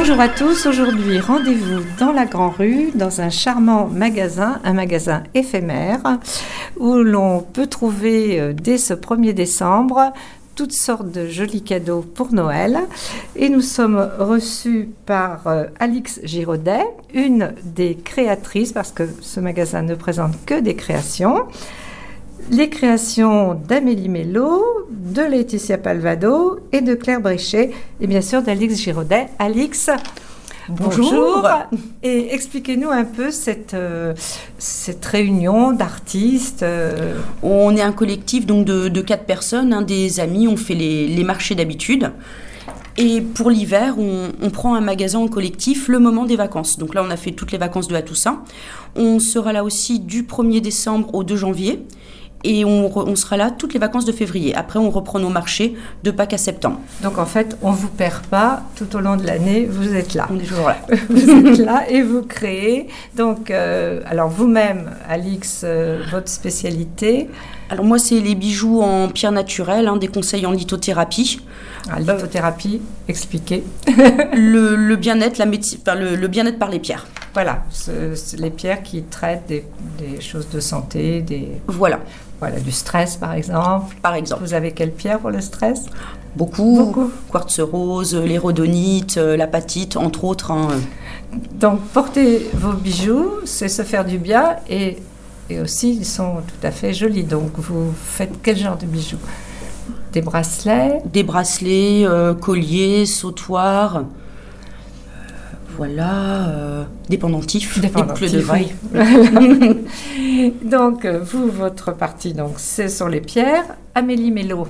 Bonjour à tous, aujourd'hui rendez-vous dans la Grand Rue, dans un charmant magasin, un magasin éphémère, où l'on peut trouver euh, dès ce 1er décembre toutes sortes de jolis cadeaux pour Noël. Et nous sommes reçus par euh, Alix Giraudet, une des créatrices, parce que ce magasin ne présente que des créations. Les créations d'Amélie Mello, de Laetitia Palvado et de Claire Bréchet, et bien sûr d'Alix Giraudet. Alix, Bonjour. Et expliquez-nous un peu cette, euh, cette réunion d'artistes. euh, On est un collectif donc de, de quatre personnes, hein, des amis, on fait les, les marchés d'habitude. Et pour l'hiver, on, on prend un magasin en collectif le moment des vacances. Donc là, on a fait toutes les vacances de la Toussaint. On sera là aussi du 1er décembre au 2 janvier. Et on, sera là toutes les vacances de février. Après, on reprend nos marchés de Pâques à septembre. Donc en fait, on vous perd pas tout au long de l'année, vous êtes là. On est toujours là. vous êtes là et vous créez. Donc, euh, alors vous-même, Alix, euh, votre spécialité, Alors moi, c'est les bijoux en pierre naturelle, hein, des conseils en lithothérapie. la lithothérapie, expliquez. le, le bien-être, la médecine, enfin, le, le bien-être par les pierres. Voilà, ce- les pierres qui traitent des, des choses de santé, des, Voilà, voilà, du stress par exemple. par exemple. Vous avez quelle pierre pour le stress? Beaucoup, Beaucoup. quartz rose, l'érodonite, euh, l'apatite, entre autres. hein. Donc porter vos bijoux, c'est se faire du bien et, et aussi ils sont tout à fait jolis. Donc vous faites quel genre de bijoux? Des bracelets? Des bracelets, euh, colliers, sautoirs. Euh, Voilà, euh, des pendentifs, des vraie. oui. donc, euh, vous, votre partie, donc, c'est sur les pierres. Amélie Mello,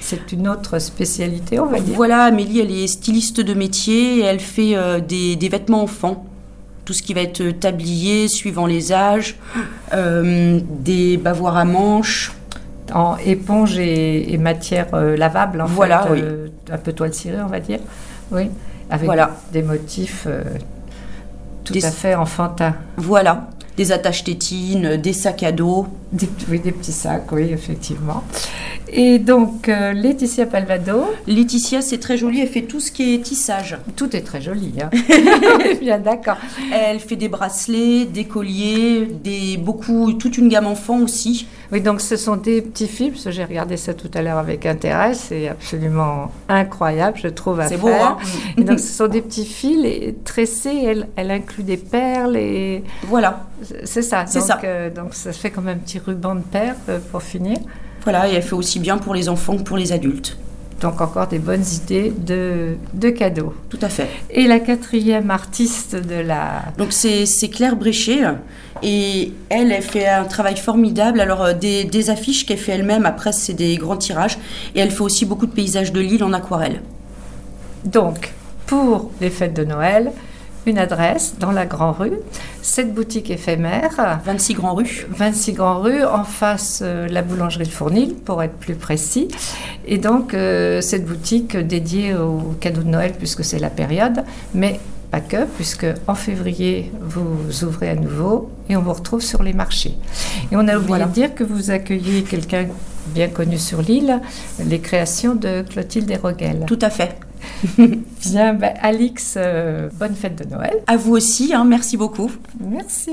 c'est une autre spécialité, on va dire. Voilà, Amélie, elle est styliste de métier et elle fait euh, des, des vêtements enfants. Tout ce qui va être euh, tablier, suivant les âges, euh, des bavoirs à manches. En éponge et, et matière euh, lavable, en Voilà, fait, euh, un peu toile cirée, on va dire. Oui, avec Voilà. des motifs euh, tout Des- à fait enfantins. Voilà, des attaches tétines, des sacs à dos. Des, oui, des petits sacs, oui, effectivement. Et donc, euh, Laetitia Palvado, Laetitia, c'est très joli, elle fait tout ce qui est tissage. tout est très joli. Hein. Bien d'accord. Elle fait des bracelets, des colliers, des beaucoup, toute une gamme enfant aussi. Oui, donc ce sont des petits films, parce que j'ai regardé ça tout à l'heure avec intérêt, c'est absolument incroyable, je trouve, C'est beau, hein Et donc ce sont des petits fils et tressés, elle, elle inclut des perles et Voilà, c'est ça. C'est ça. euh, donc ça fait comme un petit ruban de perles euh, pour finir. voilà, et elle fait aussi bien pour les enfants que pour les adultes. Donc encore des bonnes idées de, de cadeaux. Tout à fait. Et la quatrième artiste de la... Donc c'est Claire Bréchet et elle, elle fait un travail formidable. Alors euh, des, des affiches qu'elle fait elle-même, après c'est des grands tirages et elle fait aussi beaucoup de paysages de l'île en aquarelle. Donc, pour les fêtes de Noël, une adresse dans la Grand Rue, cette boutique éphémère 26 grands rues. 26 Grand Rue, en face euh, la boulangerie Le Fournil, pour être plus précis. Et donc, euh, cette boutique dédiée aux cadeaux de Noël, puisque c'est la période, mais pas que, puisque en février, vous ouvrez à nouveau et on vous retrouve sur les marchés. Et on a oublié Voilà. de dire que vous accueillez quelqu'un bien connu sur l'île, les créations de Clotilde Desroguel. Tout à fait. Bien, bah, Alix, euh, bonne fête de Noël. À vous aussi, hein, merci beaucoup. Merci.